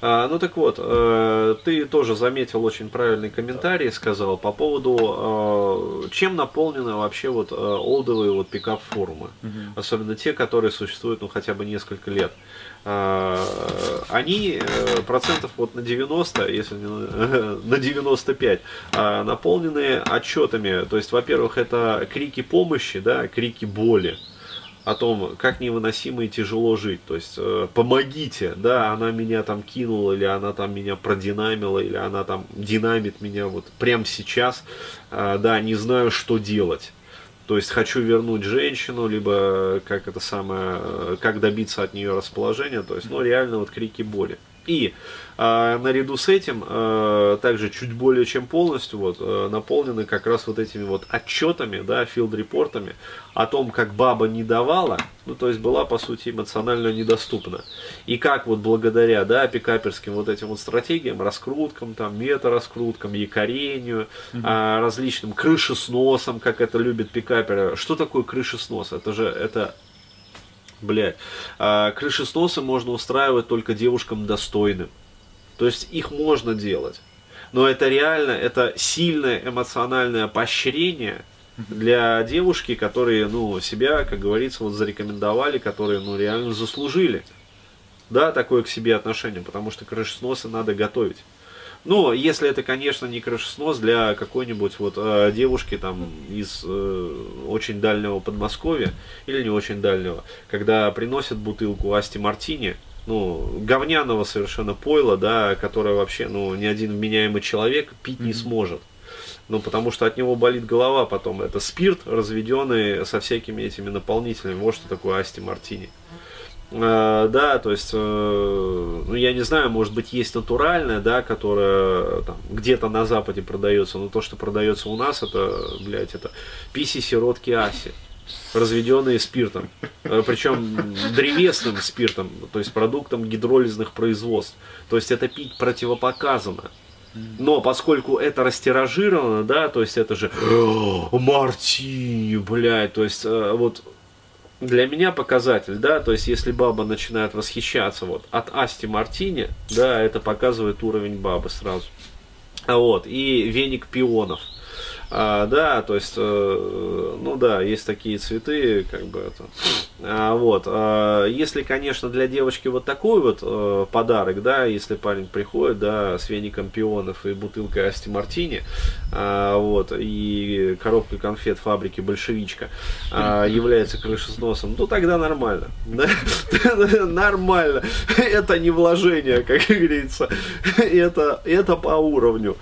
А, ну так вот, э, ты тоже заметил очень правильный комментарий, сказал по поводу, э, чем наполнены вообще вот э, олдовые вот пикап форумы, угу. особенно те, которые существуют ну хотя бы несколько лет. А, они э, процентов вот на 90, если не на 95, а, наполнены отчетами. То есть, во-первых, это крики помощи, да, крики боли о том, как невыносимо и тяжело жить. То есть, э, помогите, да, она меня там кинула, или она там меня продинамила, или она там динамит меня вот прямо сейчас, э, да, не знаю, что делать. То есть хочу вернуть женщину, либо как это самое, э, как добиться от нее расположения, то есть, ну, реально вот крики боли. И э, наряду с этим э, также чуть более чем полностью вот, э, наполнены как раз вот этими вот отчетами, да, филд-репортами о том, как баба не давала, ну то есть была по сути эмоционально недоступна. И как вот благодаря, да, пикаперским вот этим вот стратегиям, раскруткам, там, мета-раскруткам, якорению, mm-hmm. э, различным крышесносам, как это любят пикаперы. Что такое крышеснос? Это же, это блядь, а, крышесносы можно устраивать только девушкам достойным. То есть их можно делать. Но это реально, это сильное эмоциональное поощрение для девушки, которые, ну, себя, как говорится, вот зарекомендовали, которые, ну, реально заслужили. Да, такое к себе отношение, потому что крышесносы надо готовить. Ну, если это, конечно, не крышеснос для какой-нибудь вот э, девушки там из э, очень дальнего Подмосковья или не очень дальнего, когда приносят бутылку Асти Мартини, ну, говняного совершенно пойла, да, которое вообще, ну, ни один вменяемый человек пить не сможет. Ну, потому что от него болит голова потом. Это спирт, разведенный со всякими этими наполнителями. Вот что такое Асти Мартини. Да, то есть, э, ну, я не знаю, может быть, есть натуральная, да, которая там, где-то на Западе продается, но то, что продается у нас, это, блядь, это писи сиротки Аси, разведенные спиртом, э, причем древесным спиртом, то есть продуктом гидролизных производств. То есть это пить противопоказано. Но поскольку это растиражировано, да, то есть это же Мартини, блядь, то есть вот для меня показатель, да, то есть если баба начинает восхищаться вот от Асти Мартини, да, это показывает уровень бабы сразу. А вот, и веник пионов – а, да, то есть, э, ну да, есть такие цветы, как бы это. А, вот. А, если, конечно, для девочки вот такой вот э, подарок, да, если парень приходит, да, с веником пионов и бутылкой Асти Мартини, а, вот, и коробкой конфет фабрики Большевичка а, является крышесносом, то тогда нормально. Нормально. Это не вложение, как говорится. Это, это по уровню.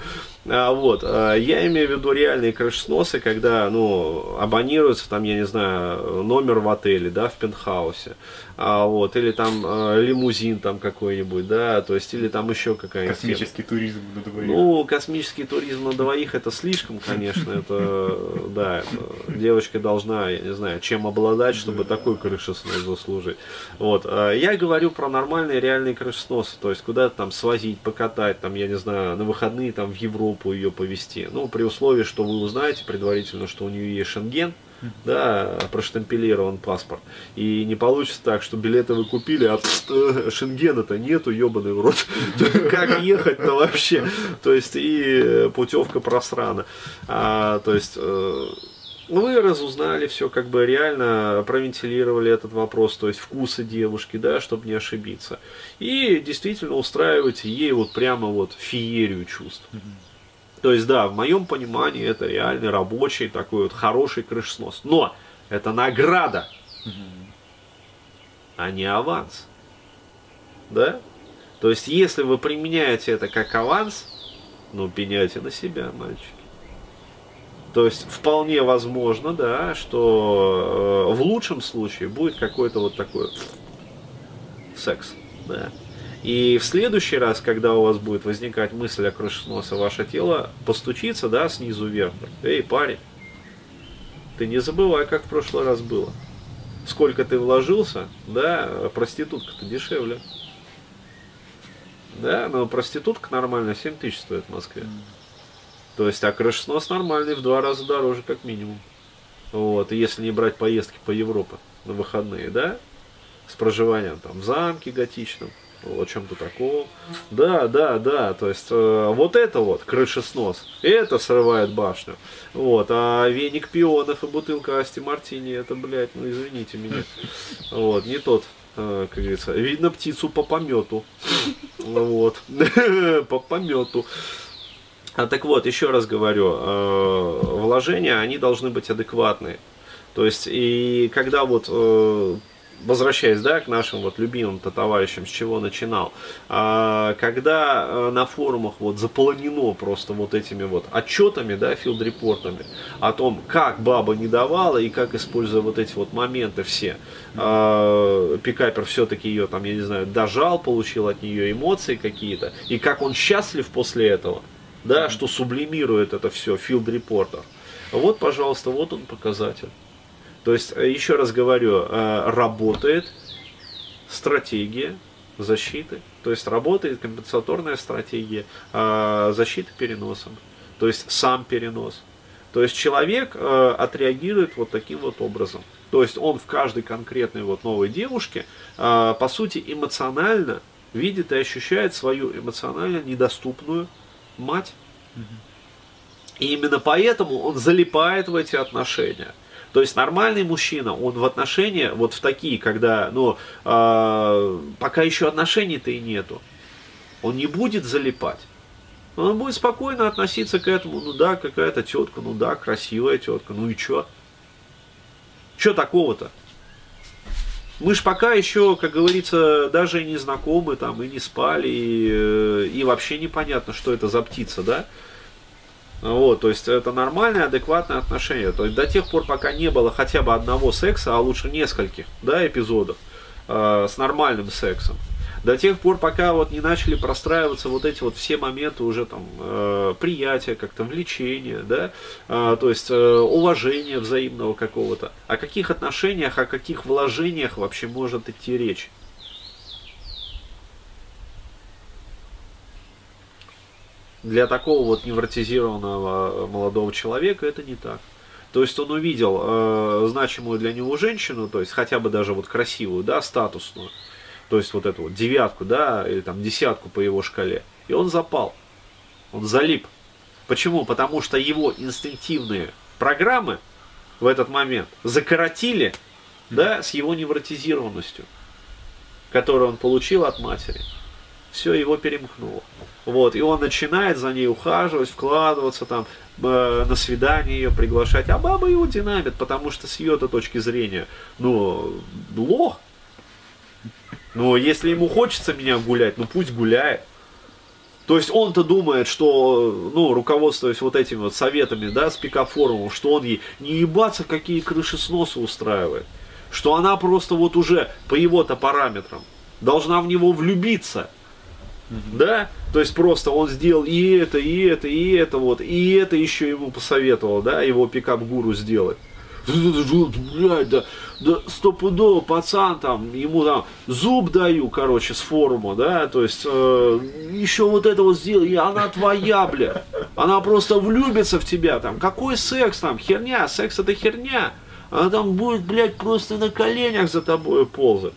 А, вот, а, я имею в виду реальные крышесносы, когда, ну, абонируется там, я не знаю, номер в отеле, да, в пентхаусе, а, вот, или там а, лимузин там какой-нибудь, да, то есть, или там еще какая-нибудь. Космический тема. туризм на двоих. Ну, космический туризм на двоих это слишком, конечно, это, да, это, девочка должна, я не знаю, чем обладать, чтобы такой крышеснос заслужить. Вот, а, я говорю про нормальные реальные крышесносы, то есть, куда-то там свозить, покатать, там, я не знаю, на выходные там в Европу ее повезти, ну, при условии, что вы узнаете предварительно, что у нее есть шенген, да, проштампелирован паспорт. И не получится так, что билеты вы купили, а э, шенгена-то нету, ебаный в рот. Как ехать-то вообще? То есть и путевка просрана. А, то есть э, вы разузнали все, как бы реально провентилировали этот вопрос, то есть вкусы девушки, да, чтобы не ошибиться. И действительно устраиваете ей вот прямо вот феерию чувств. То есть, да, в моем понимании это реальный рабочий такой вот хороший крышеснос. Но это награда, а не аванс. Да? То есть, если вы применяете это как аванс, ну, пеняйте на себя, мальчики. То есть, вполне возможно, да, что э, в лучшем случае будет какой-то вот такой секс, да. И в следующий раз, когда у вас будет возникать мысль о крышесносе, ваше тело постучится, да, снизу вверх. Эй, парень, ты не забывай, как в прошлый раз было. Сколько ты вложился, да, проститутка-то дешевле. Да, но проститутка нормальная 7 тысяч стоит в Москве. То есть, а крышеснос нормальный в два раза дороже, как минимум. Вот, и если не брать поездки по Европе на выходные, да, с проживанием там в замке готичном, о чем-то таком. Да, да, да, то есть э, вот это вот крышеснос, это срывает башню. Вот, а веник пионов и бутылка Асти Мартини, это, блядь, ну извините меня. Вот, не тот, э, как говорится, видно птицу по помету. Вот, по помету. А так вот, еще раз говорю, э, вложения, они должны быть адекватные. То есть, и когда вот э, возвращаясь да, к нашим вот любимым-то товарищам, с чего начинал, а, когда э, на форумах вот заполнено просто вот этими вот отчетами, да, филд-репортами о том, как баба не давала и как, используя вот эти вот моменты все, а, пикапер все-таки ее там, я не знаю, дожал, получил от нее эмоции какие-то, и как он счастлив после этого, да, что сублимирует это все филд-репортер. Вот, пожалуйста, вот он показатель. То есть, э, еще раз говорю, э, работает стратегия защиты, то есть работает компенсаторная стратегия э, защиты переносом, то есть сам перенос. То есть человек отреагирует вот таким вот образом. То есть он в каждой конкретной вот новой девушке, по сути, эмоционально видит и ощущает свою эмоционально недоступную мать. И именно поэтому он залипает в эти отношения. То есть нормальный мужчина, он в отношения, вот в такие, когда, ну, э, пока еще отношений-то и нету, он не будет залипать. Он будет спокойно относиться к этому, ну да, какая-то тетка, ну да, красивая тетка, ну и чё? Чё такого-то? Мы ж пока еще, как говорится, даже и не знакомы, там, и не спали, и, э, и вообще непонятно, что это за птица, да? Вот, то есть это нормальное, адекватное отношение. То есть до тех пор, пока не было хотя бы одного секса, а лучше нескольких, да, эпизодов э, с нормальным сексом. До тех пор, пока вот не начали простраиваться вот эти вот все моменты уже там э, приятия, как-то влечения, да, э, то есть э, уважения взаимного какого-то. О каких отношениях, о каких вложениях вообще может идти речь? Для такого вот невротизированного э, молодого человека это не так. То есть он увидел э, значимую для него женщину, то есть хотя бы даже вот красивую, да, статусную, то есть вот эту вот девятку, да, или там десятку по его шкале, и он запал, он залип. Почему? Потому что его инстинктивные программы в этот момент закоротили, да, с его невротизированностью, которую он получил от матери все его перемкнуло. Вот, и он начинает за ней ухаживать, вкладываться там, э, на свидание ее приглашать, а баба его динамит, потому что с ее-то точки зрения, ну, лох. Но если ему хочется меня гулять, ну пусть гуляет. То есть он-то думает, что, ну, руководствуясь вот этими вот советами, да, с пикафорумом, что он ей не ебаться, какие крыши сноса устраивает. Что она просто вот уже по его-то параметрам должна в него влюбиться. Да? То есть просто он сделал и это, и это, и это вот, и это еще ему посоветовал, да, его пикап-гуру сделать. Блядь, да, да стопудово пацан там, ему там зуб даю, короче, с форума, да, то есть э, еще вот это вот сделай, и она твоя, бля, она просто влюбится в тебя там, какой секс там, херня, секс это херня, она там будет, блядь, просто на коленях за тобой ползать.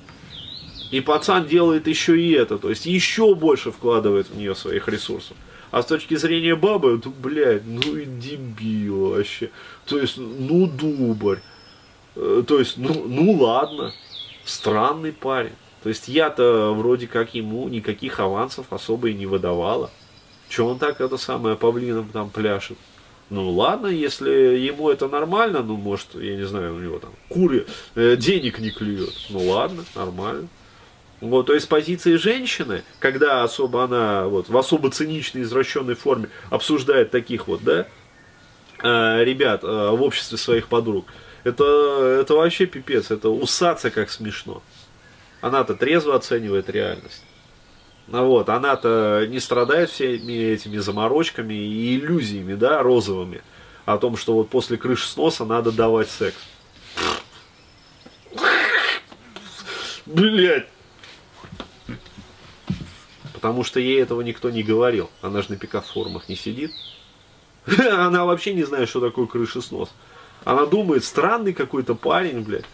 И пацан делает еще и это, то есть еще больше вкладывает в нее своих ресурсов. А с точки зрения бабы, ну, блядь, ну и дебил вообще. То есть, ну, дубарь. Э, то есть, ну, ну ладно, странный парень. То есть я-то вроде как ему никаких авансов особо и не выдавала. Че он так это самое павлином там пляшет? Ну ладно, если ему это нормально, ну может, я не знаю, у него там кури э, денег не клюет. Ну ладно, нормально. Вот, то есть позиции женщины, когда особо она вот, в особо циничной, извращенной форме обсуждает таких вот, да, э, ребят э, в обществе своих подруг, это, это вообще пипец, это усаться как смешно. Она-то трезво оценивает реальность. Ну вот, она-то не страдает всеми этими заморочками и иллюзиями, да, розовыми, о том, что вот после крыши сноса надо давать секс. Блять. Потому что ей этого никто не говорил. Она же на пикап-форумах не сидит. Она вообще не знает, что такое крышеснос. Она думает, странный какой-то парень, блядь.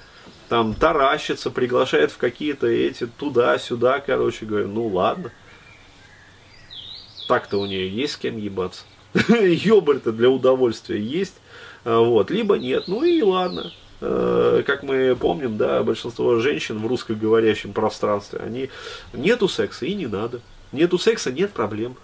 там таращится, приглашает в какие-то эти туда-сюда, короче говоря, ну ладно. Так-то у нее есть с кем ебаться. Ёбарь-то для удовольствия есть. А, вот, либо нет, ну и ладно. Э, как мы помним, да, большинство женщин в русскоговорящем пространстве, они нету секса и не надо. Нету секса, нет проблем.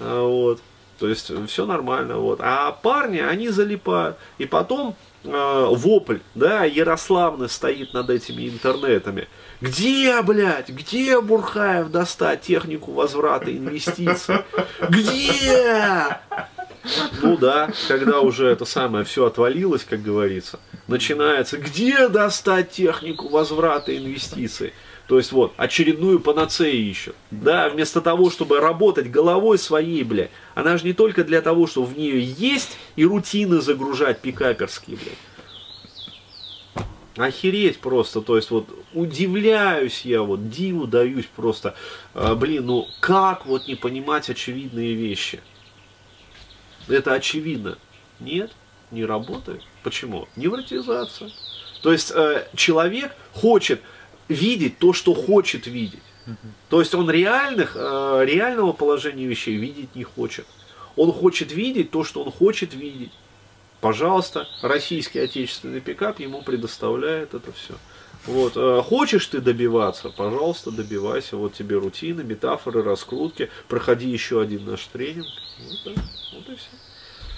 А, вот. То есть все нормально. Вот. А парни, они залипают. И потом э, вопль, да, Ярославны стоит над этими интернетами. Где, блядь, где Бурхаев достать технику возврата инвестиций? Где? Ну да, когда уже это самое все отвалилось, как говорится, начинается, где достать технику возврата инвестиций? То есть вот, очередную панацею ищут. Да, вместо того, чтобы работать головой своей, бля. Она же не только для того, чтобы в нее есть и рутины загружать пикаперские, бля. Охереть просто, то есть вот удивляюсь я, вот диву даюсь просто, а, блин, ну как вот не понимать очевидные вещи? Это очевидно. Нет, не работает. Почему? Невротизация. То есть э, человек хочет видеть то, что хочет видеть. То есть он реальных, э, реального положения вещей видеть не хочет. Он хочет видеть то, что он хочет видеть. Пожалуйста, российский отечественный пикап ему предоставляет это все. Вот. Э, хочешь ты добиваться, пожалуйста, добивайся. Вот тебе рутины, метафоры, раскрутки. Проходи еще один наш тренинг. Вот, да. вот и все.